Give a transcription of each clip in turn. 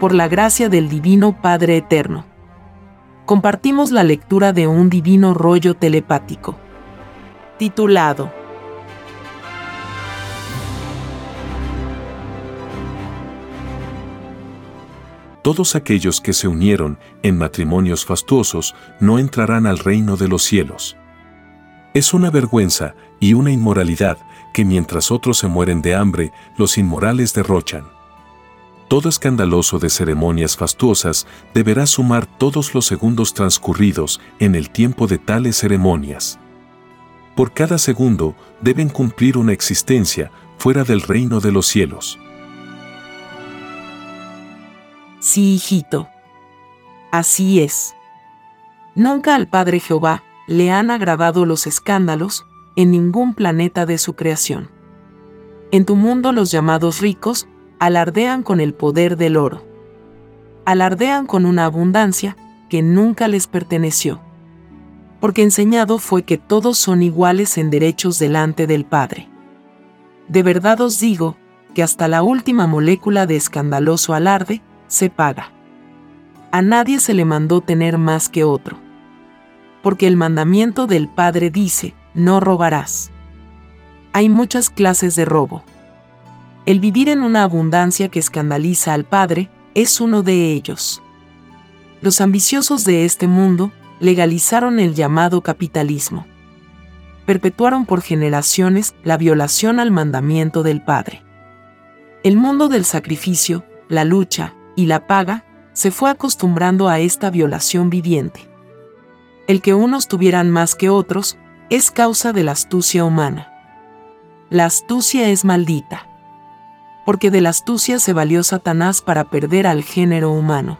por la gracia del Divino Padre Eterno. Compartimos la lectura de un divino rollo telepático. Titulado Todos aquellos que se unieron en matrimonios fastuosos no entrarán al reino de los cielos. Es una vergüenza y una inmoralidad que mientras otros se mueren de hambre, los inmorales derrochan. Todo escandaloso de ceremonias fastuosas deberá sumar todos los segundos transcurridos en el tiempo de tales ceremonias. Por cada segundo deben cumplir una existencia fuera del reino de los cielos. Sí, hijito. Así es. Nunca al Padre Jehová le han agradado los escándalos en ningún planeta de su creación. En tu mundo los llamados ricos alardean con el poder del oro. Alardean con una abundancia que nunca les perteneció. Porque enseñado fue que todos son iguales en derechos delante del Padre. De verdad os digo que hasta la última molécula de escandaloso alarde se paga. A nadie se le mandó tener más que otro. Porque el mandamiento del Padre dice, no robarás. Hay muchas clases de robo. El vivir en una abundancia que escandaliza al Padre es uno de ellos. Los ambiciosos de este mundo legalizaron el llamado capitalismo. Perpetuaron por generaciones la violación al mandamiento del Padre. El mundo del sacrificio, la lucha, y la paga, se fue acostumbrando a esta violación viviente. El que unos tuvieran más que otros es causa de la astucia humana. La astucia es maldita. Porque de la astucia se valió Satanás para perder al género humano.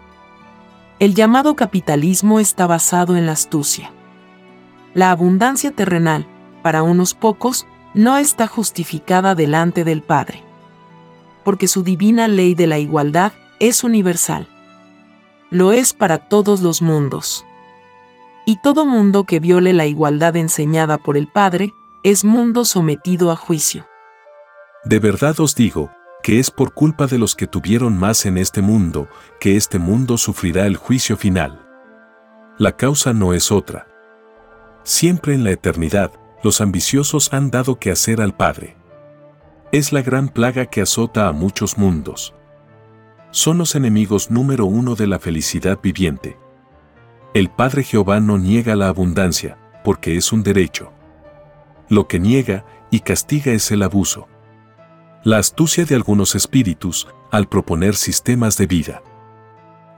El llamado capitalismo está basado en la astucia. La abundancia terrenal, para unos pocos, no está justificada delante del Padre. Porque su divina ley de la igualdad es universal. Lo es para todos los mundos. Y todo mundo que viole la igualdad enseñada por el Padre, es mundo sometido a juicio. De verdad os digo, que es por culpa de los que tuvieron más en este mundo, que este mundo sufrirá el juicio final. La causa no es otra. Siempre en la eternidad, los ambiciosos han dado que hacer al Padre. Es la gran plaga que azota a muchos mundos son los enemigos número uno de la felicidad viviente. El Padre Jehová no niega la abundancia, porque es un derecho. Lo que niega y castiga es el abuso. La astucia de algunos espíritus al proponer sistemas de vida.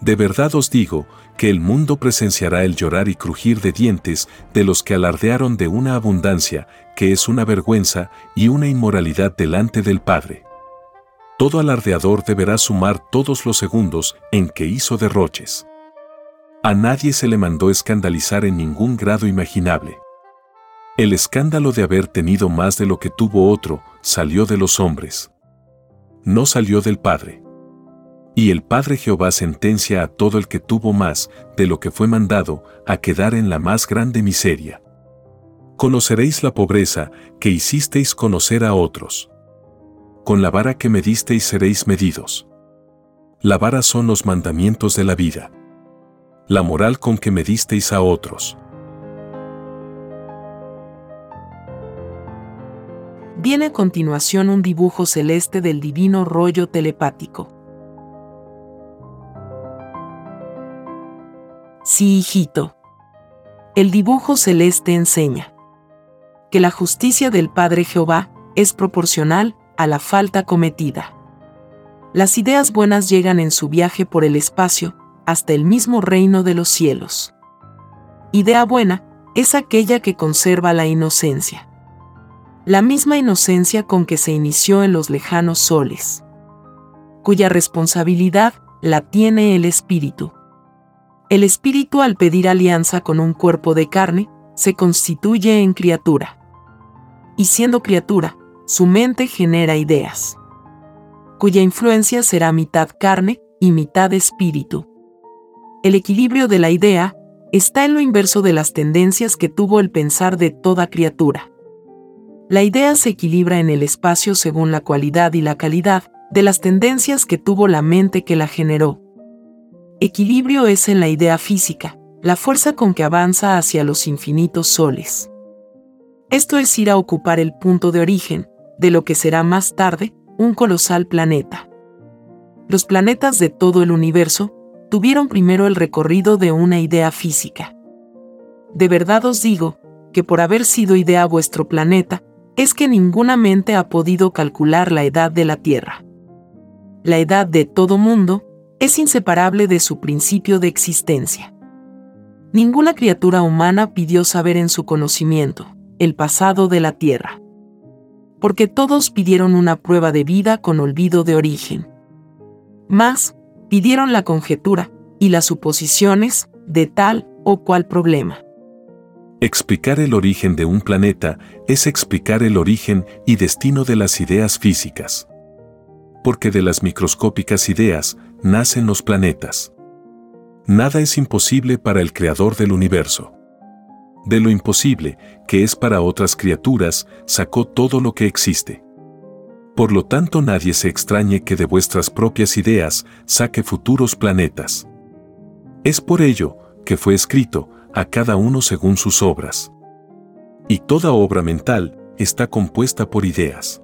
De verdad os digo que el mundo presenciará el llorar y crujir de dientes de los que alardearon de una abundancia que es una vergüenza y una inmoralidad delante del Padre todo alardeador deberá sumar todos los segundos en que hizo derroches. A nadie se le mandó escandalizar en ningún grado imaginable. El escándalo de haber tenido más de lo que tuvo otro salió de los hombres. No salió del Padre. Y el Padre Jehová sentencia a todo el que tuvo más de lo que fue mandado a quedar en la más grande miseria. Conoceréis la pobreza que hicisteis conocer a otros con la vara que medisteis seréis medidos. La vara son los mandamientos de la vida. La moral con que medisteis a otros. Viene a continuación un dibujo celeste del divino rollo telepático. Sí, hijito. El dibujo celeste enseña que la justicia del Padre Jehová es proporcional a la falta cometida. Las ideas buenas llegan en su viaje por el espacio hasta el mismo reino de los cielos. Idea buena es aquella que conserva la inocencia. La misma inocencia con que se inició en los lejanos soles, cuya responsabilidad la tiene el espíritu. El espíritu al pedir alianza con un cuerpo de carne, se constituye en criatura. Y siendo criatura, su mente genera ideas, cuya influencia será mitad carne y mitad espíritu. El equilibrio de la idea está en lo inverso de las tendencias que tuvo el pensar de toda criatura. La idea se equilibra en el espacio según la cualidad y la calidad de las tendencias que tuvo la mente que la generó, Equilibrio es en la idea física, la fuerza con que avanza hacia los infinitos soles. Esto es ir a ocupar el punto de origen, de lo que será más tarde, un colosal planeta. Los planetas de todo el universo tuvieron primero el recorrido de una idea física. De verdad os digo, que por haber sido idea vuestro planeta, es que ninguna mente ha podido calcular la edad de la Tierra. La edad de todo mundo es inseparable de su principio de existencia. Ninguna criatura humana pidió saber en su conocimiento el pasado de la Tierra. Porque todos pidieron una prueba de vida con olvido de origen. Más, pidieron la conjetura y las suposiciones de tal o cual problema. Explicar el origen de un planeta es explicar el origen y destino de las ideas físicas. Porque de las microscópicas ideas nacen los planetas. Nada es imposible para el creador del universo. De lo imposible, que es para otras criaturas, sacó todo lo que existe. Por lo tanto nadie se extrañe que de vuestras propias ideas saque futuros planetas. Es por ello que fue escrito a cada uno según sus obras. Y toda obra mental está compuesta por ideas.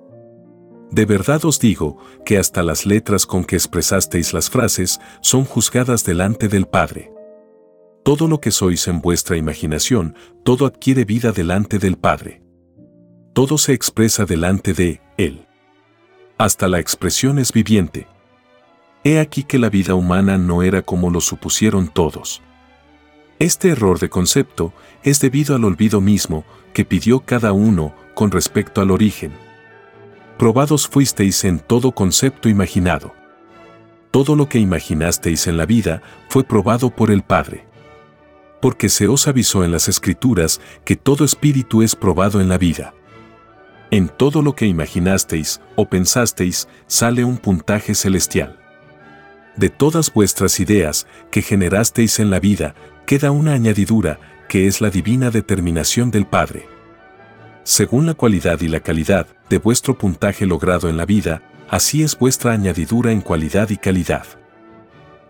De verdad os digo que hasta las letras con que expresasteis las frases son juzgadas delante del Padre. Todo lo que sois en vuestra imaginación, todo adquiere vida delante del Padre. Todo se expresa delante de Él. Hasta la expresión es viviente. He aquí que la vida humana no era como lo supusieron todos. Este error de concepto es debido al olvido mismo que pidió cada uno con respecto al origen probados fuisteis en todo concepto imaginado. Todo lo que imaginasteis en la vida fue probado por el Padre. Porque se os avisó en las Escrituras que todo espíritu es probado en la vida. En todo lo que imaginasteis o pensasteis sale un puntaje celestial. De todas vuestras ideas que generasteis en la vida queda una añadidura que es la divina determinación del Padre según la cualidad y la calidad de vuestro puntaje logrado en la vida, así es vuestra añadidura en cualidad y calidad.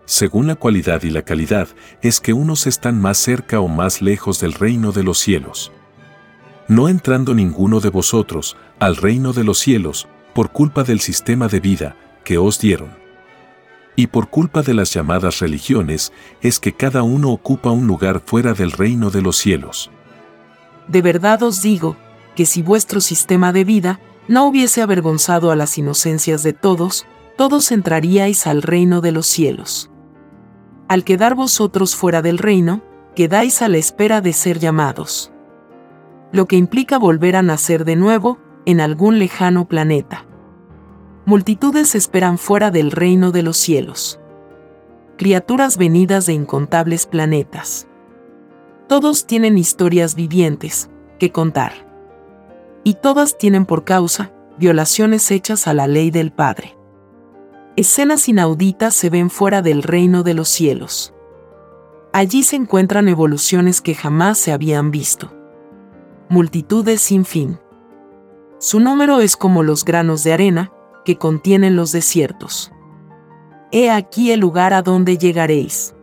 Según la cualidad y la calidad, es que unos están más cerca o más lejos del reino de los cielos. No entrando ninguno de vosotros al reino de los cielos, por culpa del sistema de vida que os dieron. Y por culpa de las llamadas religiones, es que cada uno ocupa un lugar fuera del reino de los cielos. De verdad os digo, que si vuestro sistema de vida no hubiese avergonzado a las inocencias de todos, todos entraríais al reino de los cielos. Al quedar vosotros fuera del reino, quedáis a la espera de ser llamados. Lo que implica volver a nacer de nuevo en algún lejano planeta. Multitudes esperan fuera del reino de los cielos. Criaturas venidas de incontables planetas. Todos tienen historias vivientes que contar y todas tienen por causa violaciones hechas a la ley del Padre. Escenas inauditas se ven fuera del reino de los cielos. Allí se encuentran evoluciones que jamás se habían visto. Multitudes sin fin. Su número es como los granos de arena que contienen los desiertos. He aquí el lugar a donde llegaréis.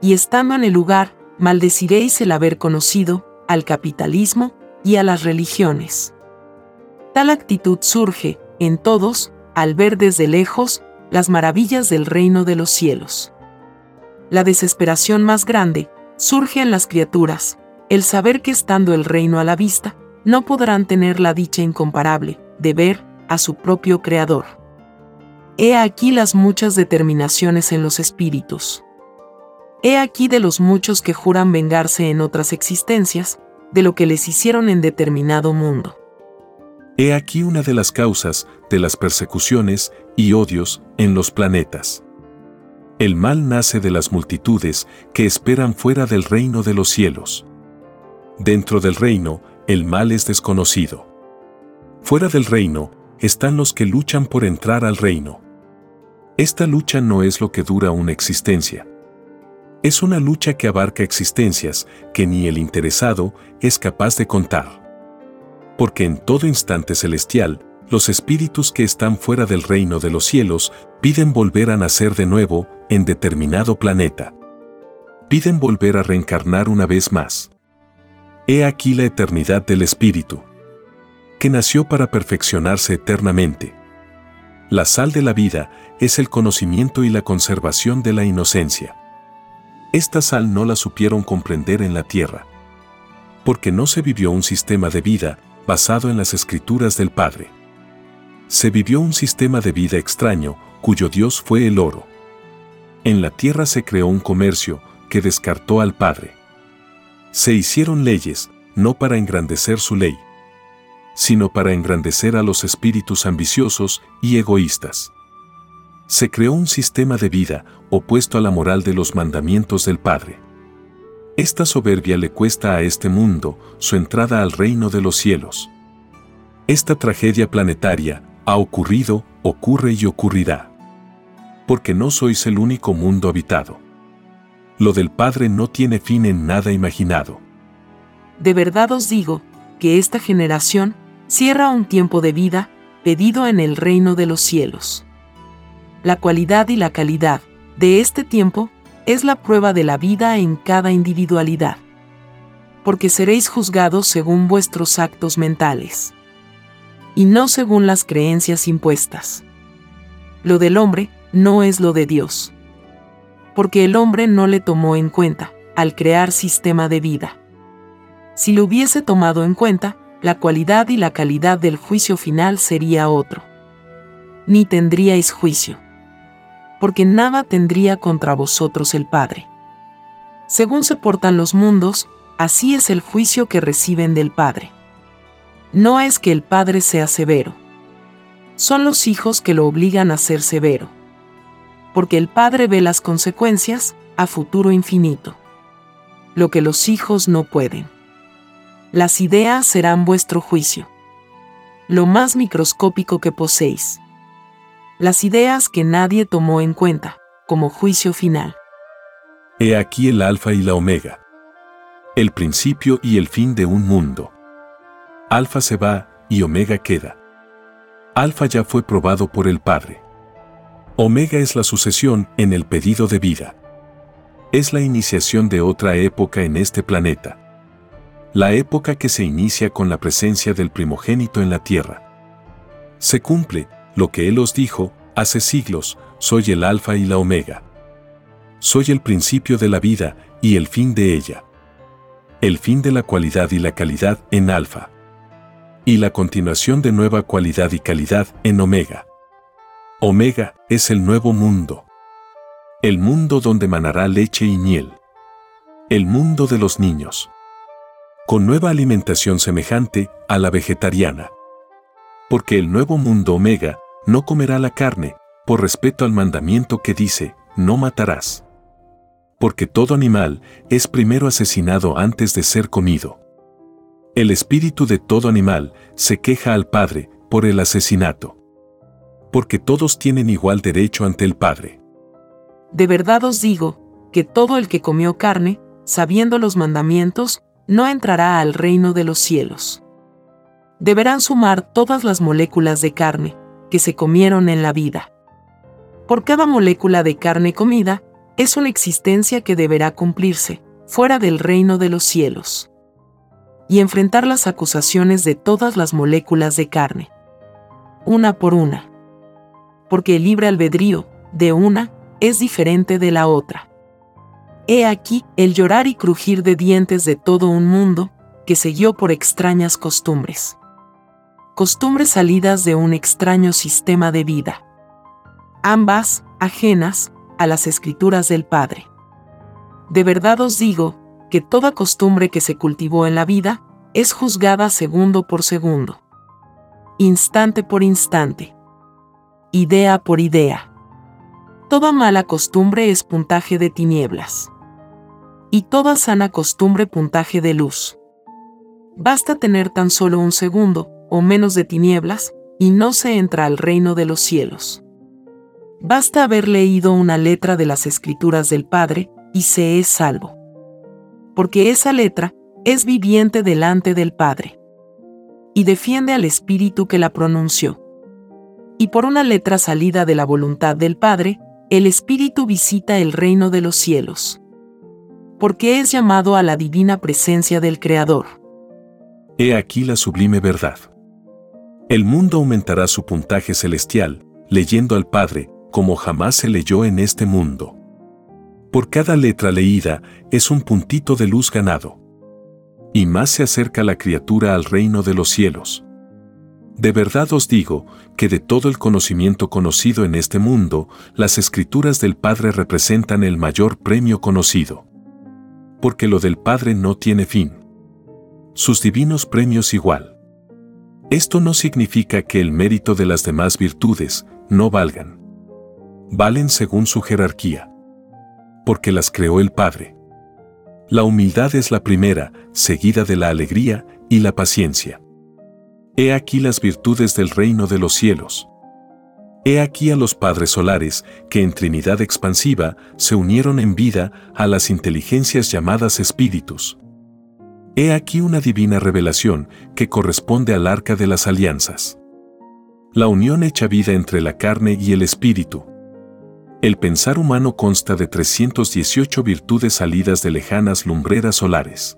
Y estando en el lugar, maldeciréis el haber conocido al capitalismo y a las religiones. Tal actitud surge, en todos, al ver desde lejos las maravillas del reino de los cielos. La desesperación más grande surge en las criaturas, el saber que estando el reino a la vista, no podrán tener la dicha incomparable de ver a su propio Creador. He aquí las muchas determinaciones en los espíritus. He aquí de los muchos que juran vengarse en otras existencias, de lo que les hicieron en determinado mundo. He aquí una de las causas de las persecuciones y odios en los planetas. El mal nace de las multitudes que esperan fuera del reino de los cielos. Dentro del reino, el mal es desconocido. Fuera del reino, están los que luchan por entrar al reino. Esta lucha no es lo que dura una existencia, es una lucha que abarca existencias que ni el interesado es capaz de contar. Porque en todo instante celestial los espíritus que están fuera del reino de los cielos piden volver a nacer de nuevo en determinado planeta. Piden volver a reencarnar una vez más. He aquí la eternidad del espíritu, que nació para perfeccionarse eternamente. La sal de la vida es el conocimiento y la conservación de la inocencia. Esta sal no la supieron comprender en la tierra, porque no se vivió un sistema de vida basado en las escrituras del Padre. Se vivió un sistema de vida extraño, cuyo Dios fue el oro. En la tierra se creó un comercio que descartó al Padre. Se hicieron leyes, no para engrandecer su ley, sino para engrandecer a los espíritus ambiciosos y egoístas. Se creó un sistema de vida opuesto a la moral de los mandamientos del Padre. Esta soberbia le cuesta a este mundo su entrada al reino de los cielos. Esta tragedia planetaria ha ocurrido, ocurre y ocurrirá. Porque no sois el único mundo habitado. Lo del Padre no tiene fin en nada imaginado. De verdad os digo, que esta generación cierra un tiempo de vida pedido en el reino de los cielos. La cualidad y la calidad de este tiempo es la prueba de la vida en cada individualidad. Porque seréis juzgados según vuestros actos mentales y no según las creencias impuestas. Lo del hombre no es lo de Dios. Porque el hombre no le tomó en cuenta al crear sistema de vida. Si lo hubiese tomado en cuenta, la cualidad y la calidad del juicio final sería otro. Ni tendríais juicio. Porque nada tendría contra vosotros el Padre. Según se portan los mundos, así es el juicio que reciben del Padre. No es que el padre sea severo. Son los hijos que lo obligan a ser severo. Porque el padre ve las consecuencias a futuro infinito. Lo que los hijos no pueden. Las ideas serán vuestro juicio. Lo más microscópico que poseéis. Las ideas que nadie tomó en cuenta, como juicio final. He aquí el alfa y la omega. El principio y el fin de un mundo. Alfa se va y Omega queda. Alfa ya fue probado por el Padre. Omega es la sucesión en el pedido de vida. Es la iniciación de otra época en este planeta. La época que se inicia con la presencia del primogénito en la tierra. Se cumple lo que Él os dijo hace siglos, soy el alfa y la omega. Soy el principio de la vida y el fin de ella. El fin de la cualidad y la calidad en alfa y la continuación de nueva cualidad y calidad en Omega. Omega es el nuevo mundo. El mundo donde manará leche y miel. El mundo de los niños. Con nueva alimentación semejante a la vegetariana. Porque el nuevo mundo Omega no comerá la carne, por respeto al mandamiento que dice, no matarás. Porque todo animal es primero asesinado antes de ser comido. El espíritu de todo animal se queja al Padre por el asesinato. Porque todos tienen igual derecho ante el Padre. De verdad os digo, que todo el que comió carne, sabiendo los mandamientos, no entrará al reino de los cielos. Deberán sumar todas las moléculas de carne que se comieron en la vida. Por cada molécula de carne comida, es una existencia que deberá cumplirse, fuera del reino de los cielos y enfrentar las acusaciones de todas las moléculas de carne. Una por una. Porque el libre albedrío, de una, es diferente de la otra. He aquí el llorar y crujir de dientes de todo un mundo, que se guió por extrañas costumbres. Costumbres salidas de un extraño sistema de vida. Ambas, ajenas, a las escrituras del Padre. De verdad os digo, que toda costumbre que se cultivó en la vida es juzgada segundo por segundo, instante por instante, idea por idea. Toda mala costumbre es puntaje de tinieblas. Y toda sana costumbre puntaje de luz. Basta tener tan solo un segundo, o menos de tinieblas, y no se entra al reino de los cielos. Basta haber leído una letra de las escrituras del Padre, y se es salvo porque esa letra es viviente delante del Padre. y defiende al Espíritu que la pronunció. Y por una letra salida de la voluntad del Padre, el Espíritu visita el reino de los cielos. Porque es llamado a la divina presencia del Creador. He aquí la sublime verdad. El mundo aumentará su puntaje celestial, leyendo al Padre, como jamás se leyó en este mundo. Por cada letra leída es un puntito de luz ganado. Y más se acerca la criatura al reino de los cielos. De verdad os digo que de todo el conocimiento conocido en este mundo, las escrituras del Padre representan el mayor premio conocido. Porque lo del Padre no tiene fin. Sus divinos premios igual. Esto no significa que el mérito de las demás virtudes no valgan. Valen según su jerarquía porque las creó el Padre. La humildad es la primera, seguida de la alegría y la paciencia. He aquí las virtudes del reino de los cielos. He aquí a los padres solares que en Trinidad expansiva se unieron en vida a las inteligencias llamadas espíritus. He aquí una divina revelación que corresponde al arca de las alianzas. La unión hecha vida entre la carne y el espíritu. El pensar humano consta de 318 virtudes salidas de lejanas lumbreras solares.